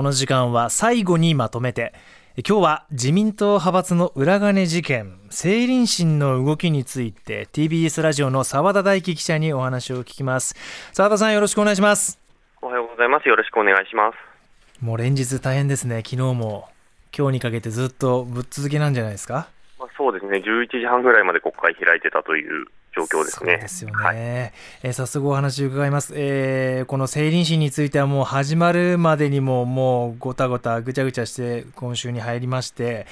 この時間は最後にまとめて今日は自民党派閥の裏金事件政倫審の動きについて TBS ラジオの澤田大樹記者にお話を聞きます。澤田さんよろしくお願いします。おはようございます。よろしくお願いします。もう連日大変ですね。昨日も今日にかけてずっとぶっ続けなんじゃないですか？まあ、そうですね。11時半ぐらいまで国会開いてたという状況ですね。ですよね。はい、えー、早速お話を伺います。えー、この成林審についてはもう始まるまでにももうごたごたぐちゃぐちゃして今週に入りまして、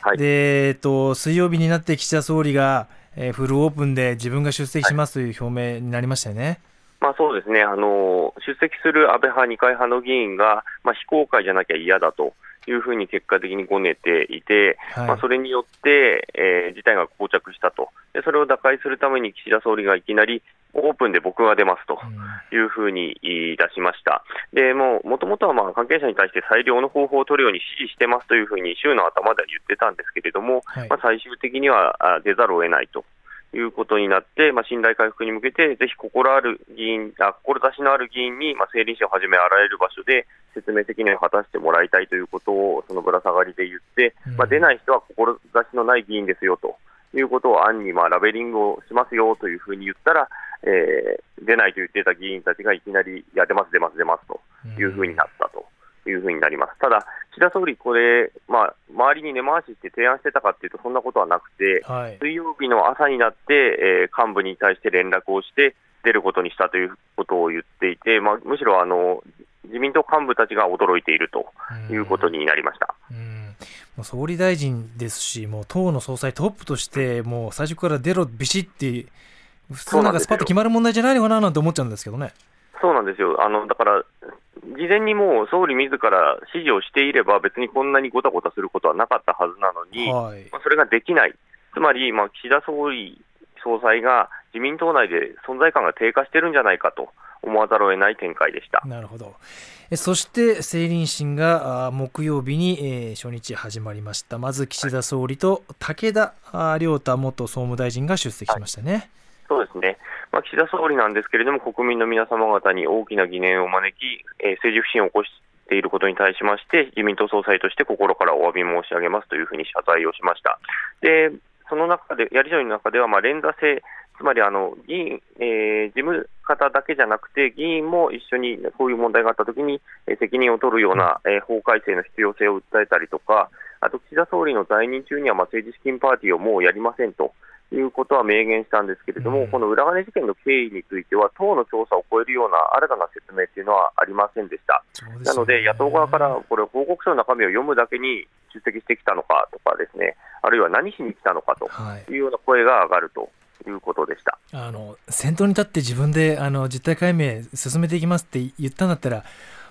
はい、で、えっと、水曜日になって岸田総理が、えー、フルオープンで自分が出席しますという表明になりましたよね。はいまあ、そうですねあの出席する安倍派、二階派の議員が、まあ、非公開じゃなきゃ嫌だというふうに結果的にごねていて、はい、まあ、それによって、えー、事態が膠着したとで、それを打開するために岸田総理がいきなりオープンで僕が出ますというふうに出しました、でもともとはまあ関係者に対して最良の方法を取るように指示してますというふうに週の頭では言ってたんですけれども、はい、まあ、最終的には出ざるを得ないということになって、まあ、信頼回復に向けて、ぜひ心ある議員、あ志のある議員に、まあ、政倫審をはじめ、あらゆる場所で説明責任を果たしてもらいたいということを、そのぶら下がりで言って、まあ、出ない人は志のない議員ですよということを案に、まあ、ラベリングをしますよというふうに言ったら、えー、出ないと言っていた議員たちがいきなり、いや、出ます、出ます、出ますというふうになったと。いうふうになります。ただ、岸田総理、これ、まあ、周りに根回しして提案してたかっていうと、そんなことはなくて、はい、水曜日の朝になって、えー、幹部に対して連絡をして、出ることにしたということを言っていて、まあ、むしろあの自民党幹部たちが驚いているということになりました。もう総理大臣ですし、もう党の総裁トップとして、もう最初から出ろ、ビシッて、普通なんかスパッと決まる問題じゃないのかななんて思っちゃうんですけどね。そうなんですよ。あのだから事前にもう総理自ら指示をしていれば、別にこんなにごたごたすることはなかったはずなのに、はい、まあ、それができない、つまり、まあ、岸田総理総裁が自民党内で存在感が低下してるんじゃないかと思わざるを得ない展開でした。なるほど、そして政倫審が木曜日に、えー、初日始まりました、まず岸田総理と武田良太元総務大臣が出席しましたね。はい、そうですね。まあ、岸田総理なんですけれども、国民の皆様方に大きな疑念を招き、えー、政治不信を起こしていることに対しまして、自民党総裁として心からお詫び申し上げますというふうに謝罪をしました。でその中で、やり取りの中では、まあ、連座制、つまりあの議員、えー、事務方だけじゃなくて、議員も一緒にこういう問題があったときに、えー、責任を取るような、えー、法改正の必要性を訴えたりとか、あと岸田総理の在任中には、まあ、政治資金パーティーをもうやりませんと。いうことは明言したんですけれども、うん、この裏金事件の経緯については、党の調査を超えるような新たな説明というのはありませんでした。ね、なので、野党側からこれ、報告書の中身を読むだけに出席してきたのかとかですね、あるいは何しに来たのかというような声が上がると。いうことでした。あの先頭に立って自分であの実態解明進めていきますって言ったんだったら、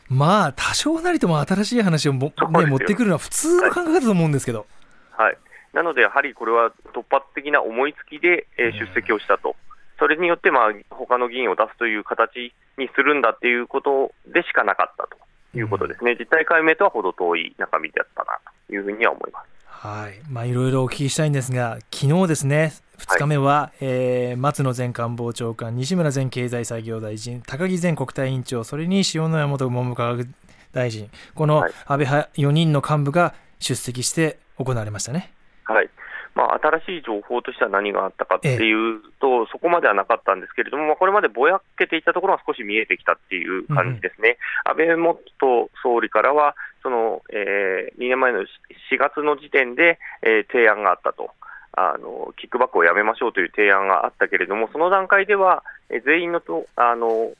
まあ、多少なりとも新しい話をも、ね、持ってくるのは普通の考え方だと思うんですけど。はい、はいなので、やはりこれは突発的な思いつきで、え出席をしたと、それによって、まあ他の議員を出すという形にするんだっていうことでしかなかったと。いうことですね、実態解明とは程遠い中身だったなというふうには思います。はい。まあ、いろいろお聞きしたいんですが、昨日ですね、2日目は、はい、えー、松野前官房長官、西村前経済産業大臣、高木前国対委員長、それに塩谷元文部科学大臣、この安倍派4人の幹部が出席して行われましたね。はい。まあ、新しい情報としては何があったかっていうと、そこまではなかったんですけれども、まあ、これまでぼやけていたところが少し見えてきたっていう感じですね、うん、安倍元総理からは、そのえー、2年前の4月の時点で、えー、提案があったと。あのキックバックをやめましょうという提案があったけれども、その段階では、えー、全員のとあの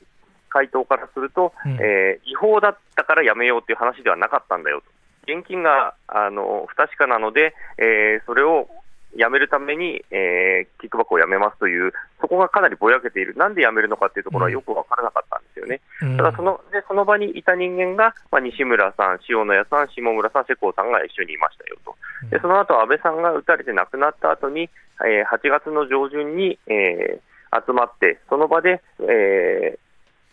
回答からすると、うん、えー、違法だったからやめようという話ではなかったんだよと。現金があの不確かなので、えー、それをやめるために、えー、キックバックをやめますという、そこがかなりぼやけている、なんでやめるのかというところはよく分からなかったよね。うん、ただそので、その場にいた人間が、まあ、西村さん、塩谷さん、下村さん、世耕さんが一緒にいましたよと、でその後安倍さんが撃たれて亡くなった後に、えー、8月の上旬に、えー、集まって、その場で、え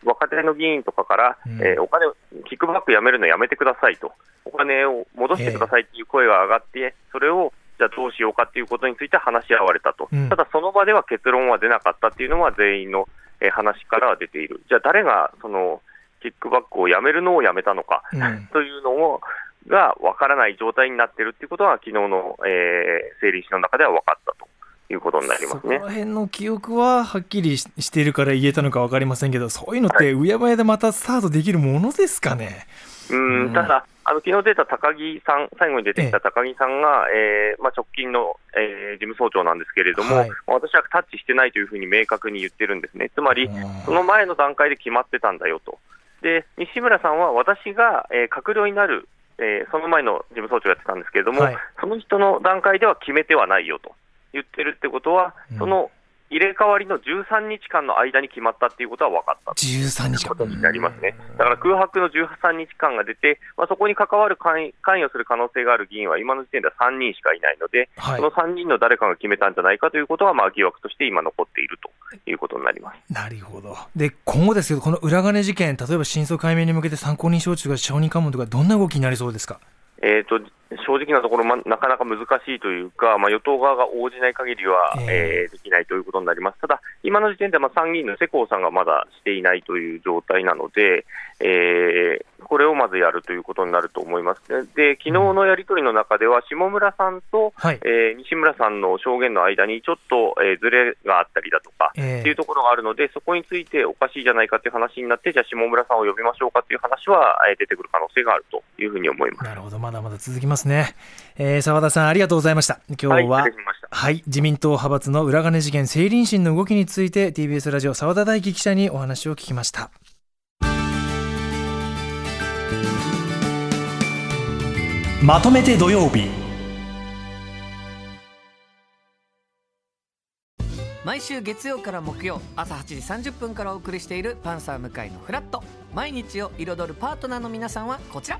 ー、若手の議員とかから、うん、えー、お金キックバックやめるのやめてくださいと、お金を戻してくださいという声が上がって、それをじゃあどうしようかということについて話し合われたと、うん、ただその場では結論は出なかったというのは全員の、えー、話からは出ている、じゃあ誰がそのキックバックをやめるのをやめたのか、うん、というのをが分からない状態になっているということは、昨日の、えー、整理士の中では分かったと。いうことになりますねそこら辺の記憶ははっきりしているから言えたのか分かりませんけど、そういうのって、うやむやでまたスタートできるものですかね。うん、ただ、あの昨日出た高木さん、最後に出てきた高木さんが、えーまあ、直近の、えー、事務総長なんですけれども、はい、私はタッチしてないというふうに明確に言ってるんですね、つまり、その前の段階で決まってたんだよと、で西村さんは私が、えー、閣僚になる、えー、その前の事務総長やってたんですけれども、はい、その人の段階では決めてはないよと言ってるってことは、その入れ替わりの13日間の間に決まったっていうことは分かったということになりますね。だから空白の13日間が出て、まあ、そこに関わる関与する可能性がある議員は今の時点では3人しかいないので、はい、その3人の誰かが決めたんじゃないかということは、まあ、疑惑として今残っているということになりますなるほど。で、今後ですけど、この裏金事件、例えば真相解明に向けて参考人招致とか証人喚問とか、どんな動きになりそうですか？えーと正直なところ、ま、なかなか難しいというか、まあ、与党側が応じない限りは、えー、えー、できないということになります。ただ、今の時点でまあ参議院の世耕さんがまだしていないという状態なので、えー、これをまずやるということになると思います、ね、で昨日のやり取りの中では、下村さんと、はい、えー、西村さんの証言の間にちょっと、えー、ずれがあったりだとか、えー、っていうところがあるので、そこについておかしいじゃないかという話になって、じゃあ、下村さんを呼びましょうかという話は、えー、出てくる可能性があるというふうに思います。なるほど、まだまだ続きますね。えー、澤田さん、ありがとうございました。今日は、はい、はい、自民党派閥の裏金事件、政倫審の動きについて、TBS ラジオ、澤田大樹記者にお話を聞きました。まとめて土曜日毎週月曜から木曜朝8時30分からお送りしている「パンサー向井のフラット」毎日を彩るパートナーの皆さんはこちら